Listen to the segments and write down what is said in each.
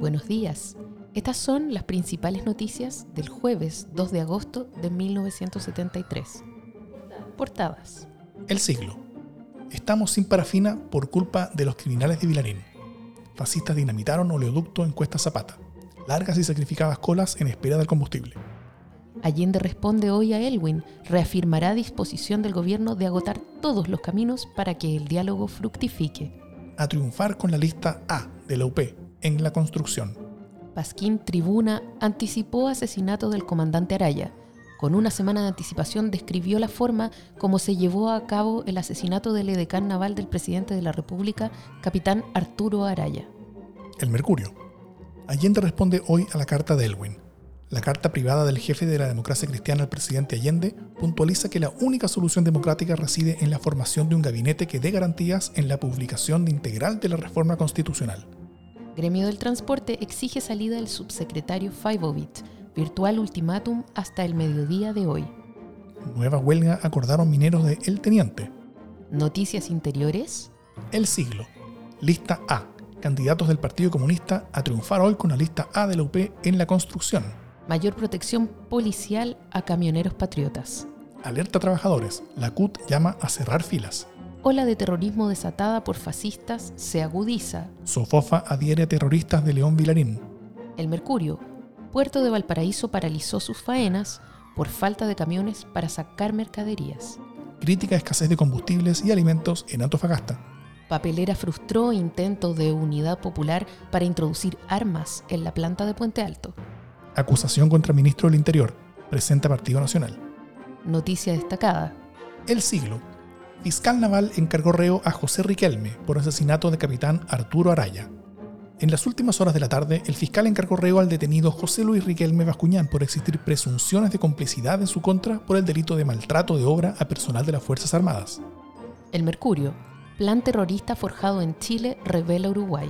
Buenos días. Estas son las principales noticias del jueves 2 de agosto de 1973. Portadas. El siglo. Estamos sin parafina por culpa de los criminales de Vilarín. Fascistas dinamitaron oleoducto en Cuesta Zapata. Largas y sacrificadas colas en espera del combustible. Allende responde hoy a Elwin, reafirmará disposición del gobierno de agotar todos los caminos para que el diálogo fructifique. A triunfar con la lista A de la UP en la construcción. Pasquín Tribuna anticipó asesinato del comandante Araya. Con una semana de anticipación describió la forma como se llevó a cabo el asesinato del edecán naval del presidente de la República, capitán Arturo Araya. El Mercurio. Allende responde hoy a la carta de Elwin. La carta privada del jefe de la democracia cristiana al presidente Allende puntualiza que la única solución democrática reside en la formación de un gabinete que dé garantías en la publicación integral de la reforma constitucional. Gremio del Transporte exige salida del subsecretario Faibovit, virtual ultimátum hasta el mediodía de hoy. Nueva huelga acordaron mineros de El Teniente. Noticias interiores. El siglo. Lista A. Candidatos del Partido Comunista a triunfar hoy con la lista A de la UP en la construcción. Mayor protección policial a camioneros patriotas. Alerta a trabajadores. La CUT llama a cerrar filas ola de terrorismo desatada por fascistas se agudiza. Sofofa adhiere a terroristas de León Vilarín. El Mercurio, puerto de Valparaíso paralizó sus faenas por falta de camiones para sacar mercaderías. Crítica a escasez de combustibles y alimentos en Antofagasta. Papelera frustró intento de unidad popular para introducir armas en la planta de Puente Alto. Acusación contra ministro del Interior. Presenta Partido Nacional. Noticia destacada. El siglo fiscal naval encargó reo a José Riquelme por asesinato de capitán Arturo Araya. En las últimas horas de la tarde, el fiscal encargó reo al detenido José Luis Riquelme Bascuñán por existir presunciones de complicidad en su contra por el delito de maltrato de obra a personal de las Fuerzas Armadas. El Mercurio, plan terrorista forjado en Chile, revela Uruguay.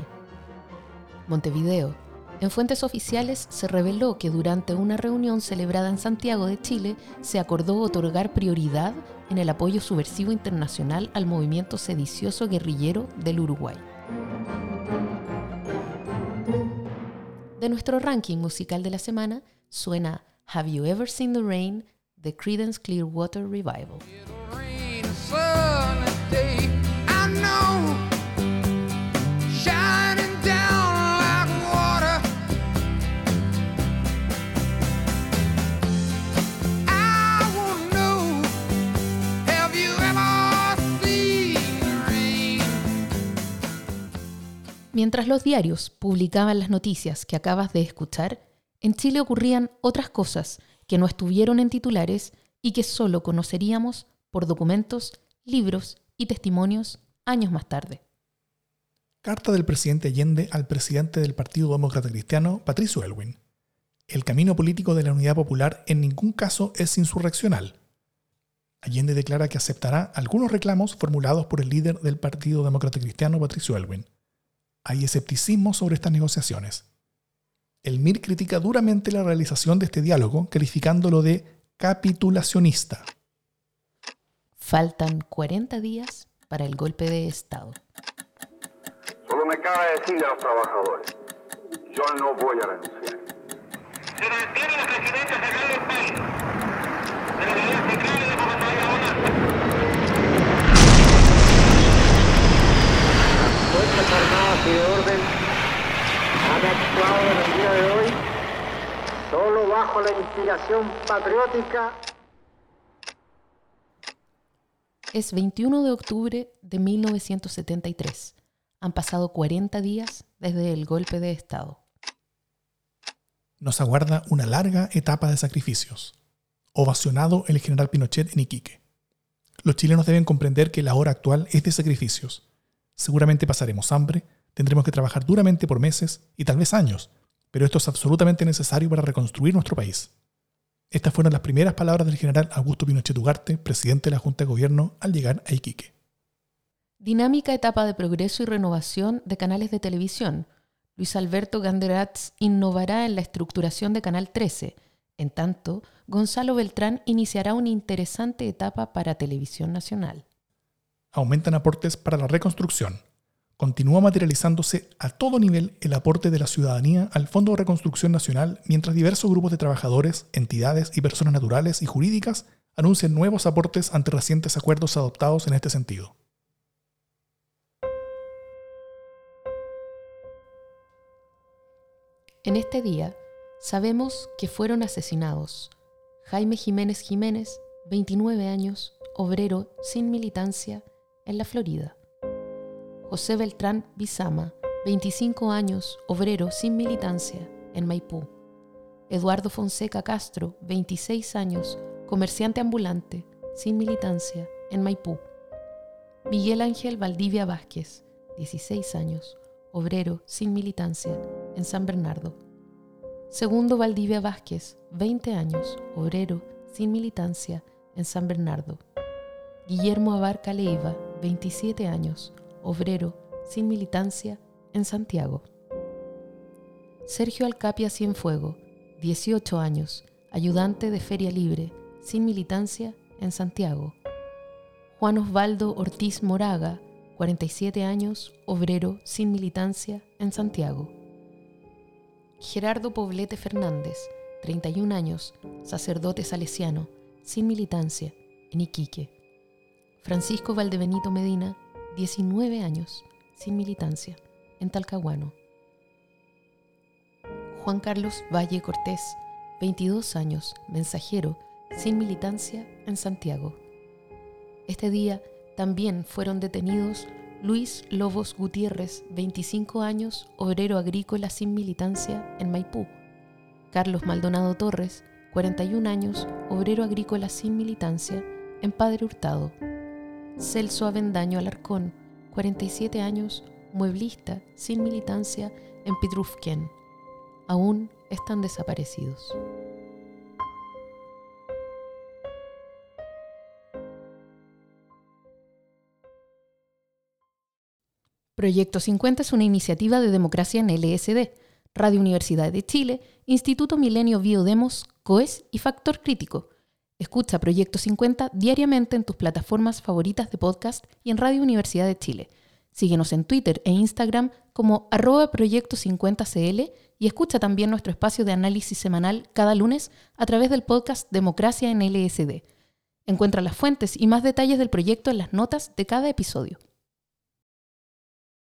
Montevideo, en fuentes oficiales se reveló que durante una reunión celebrada en Santiago de Chile se acordó otorgar prioridad en el apoyo subversivo internacional al movimiento sedicioso guerrillero del Uruguay. De nuestro ranking musical de la semana suena Have You Ever Seen the Rain? The Creedence Clearwater Revival. Mientras los diarios publicaban las noticias que acabas de escuchar, en Chile ocurrían otras cosas que no estuvieron en titulares y que solo conoceríamos por documentos, libros y testimonios años más tarde. Carta del presidente Allende al presidente del Partido Demócrata Cristiano, Patricio Elwin. El camino político de la unidad popular en ningún caso es insurreccional. Allende declara que aceptará algunos reclamos formulados por el líder del Partido Demócrata Cristiano, Patricio Elwin hay escepticismo sobre estas negociaciones. El MIR critica duramente la realización de este diálogo, calificándolo de capitulacionista. Faltan 40 días para el golpe de Estado. Solo me cabe decirle a los trabajadores, yo no voy a renunciar. Se mantiene la presidencia general del país, de la unidad central y de comandante Fuerzas Armadas y de Orden han actuado en el día de hoy solo bajo la inspiración patriótica. Es 21 de octubre de 1973. Han pasado 40 días desde el golpe de Estado. Nos aguarda una larga etapa de sacrificios. Ovacionado el general Pinochet en Iquique. Los chilenos deben comprender que la hora actual es de sacrificios Seguramente pasaremos hambre, Tendremos que trabajar duramente por meses y tal vez años, pero esto es absolutamente necesario para reconstruir nuestro país. Estas fueron las primeras palabras del general Augusto Pinochet Ugarte, presidente de la Junta de Gobierno, al llegar a Iquique. Dinámica etapa de progreso y renovación de canales de televisión. Luis Alberto Ganderatz innovará en la estructuración de Canal 13. En tanto, Gonzalo Beltrán iniciará una interesante etapa para Televisión Nacional. Aumentan aportes para la reconstrucción continúa materializándose a todo nivel el aporte de la ciudadanía al Fondo de Reconstrucción Nacional, mientras diversos grupos de trabajadores, entidades y personas naturales y jurídicas anuncian nuevos aportes ante recientes acuerdos adoptados en este sentido. En este día sabemos que fueron asesinados Jaime Jiménez Jiménez, 29 años, obrero sin militancia, en la Florida. José Beltrán Bizama, 25 años, obrero sin militancia, en Maipú. Eduardo Fonseca Castro, 26 años, comerciante ambulante, sin militancia, en Maipú. Miguel Ángel Valdivia Vázquez, 16 años, obrero sin militancia, en San Bernardo. Segundo Valdivia Vázquez, 20 años, obrero sin militancia, en San Bernardo. Guillermo Abarca Leiva, 27 años, obrero, sin militancia, en Santiago. Sergio Alcapia Cienfuego, 18 años, ayudante de Feria Libre, sin militancia, en Santiago. Juan Osvaldo Ortiz Moraga, 47 años, obrero, sin militancia, en Santiago. Gerardo Poblete Fernández, 31 años, sacerdote salesiano, sin militancia, en Iquique. Francisco Valdebenito Medina, 19 años, sin militancia, en Talcahuano. Juan Carlos Valle Cortés, 22 años, mensajero, sin militancia, en Santiago. Este día también fueron detenidos Luis Lobos Gutiérrez, 25 años, obrero agrícola sin militancia, en Maipú. Carlos Maldonado Torres, 41 años, obrero agrícola sin militancia, en Padre Hurtado. Celso Avendaño Alarcón, 47 años, mueblista, sin militancia, en Pidrufken. Aún están desaparecidos. Proyecto 50 es una iniciativa de democracia en LSD, Radio Universidad de Chile, Instituto Milenio Biodemos, COES y Factor Crítico Escucha Proyecto 50 diariamente en tus plataformas favoritas de podcast y en Radio Universidad de Chile. Síguenos en Twitter e Instagram como arroba Proyecto 50CL y escucha también nuestro espacio de análisis semanal cada lunes a través del podcast Democracia en LSD. Encuentra las fuentes y más detalles del proyecto en las notas de cada episodio.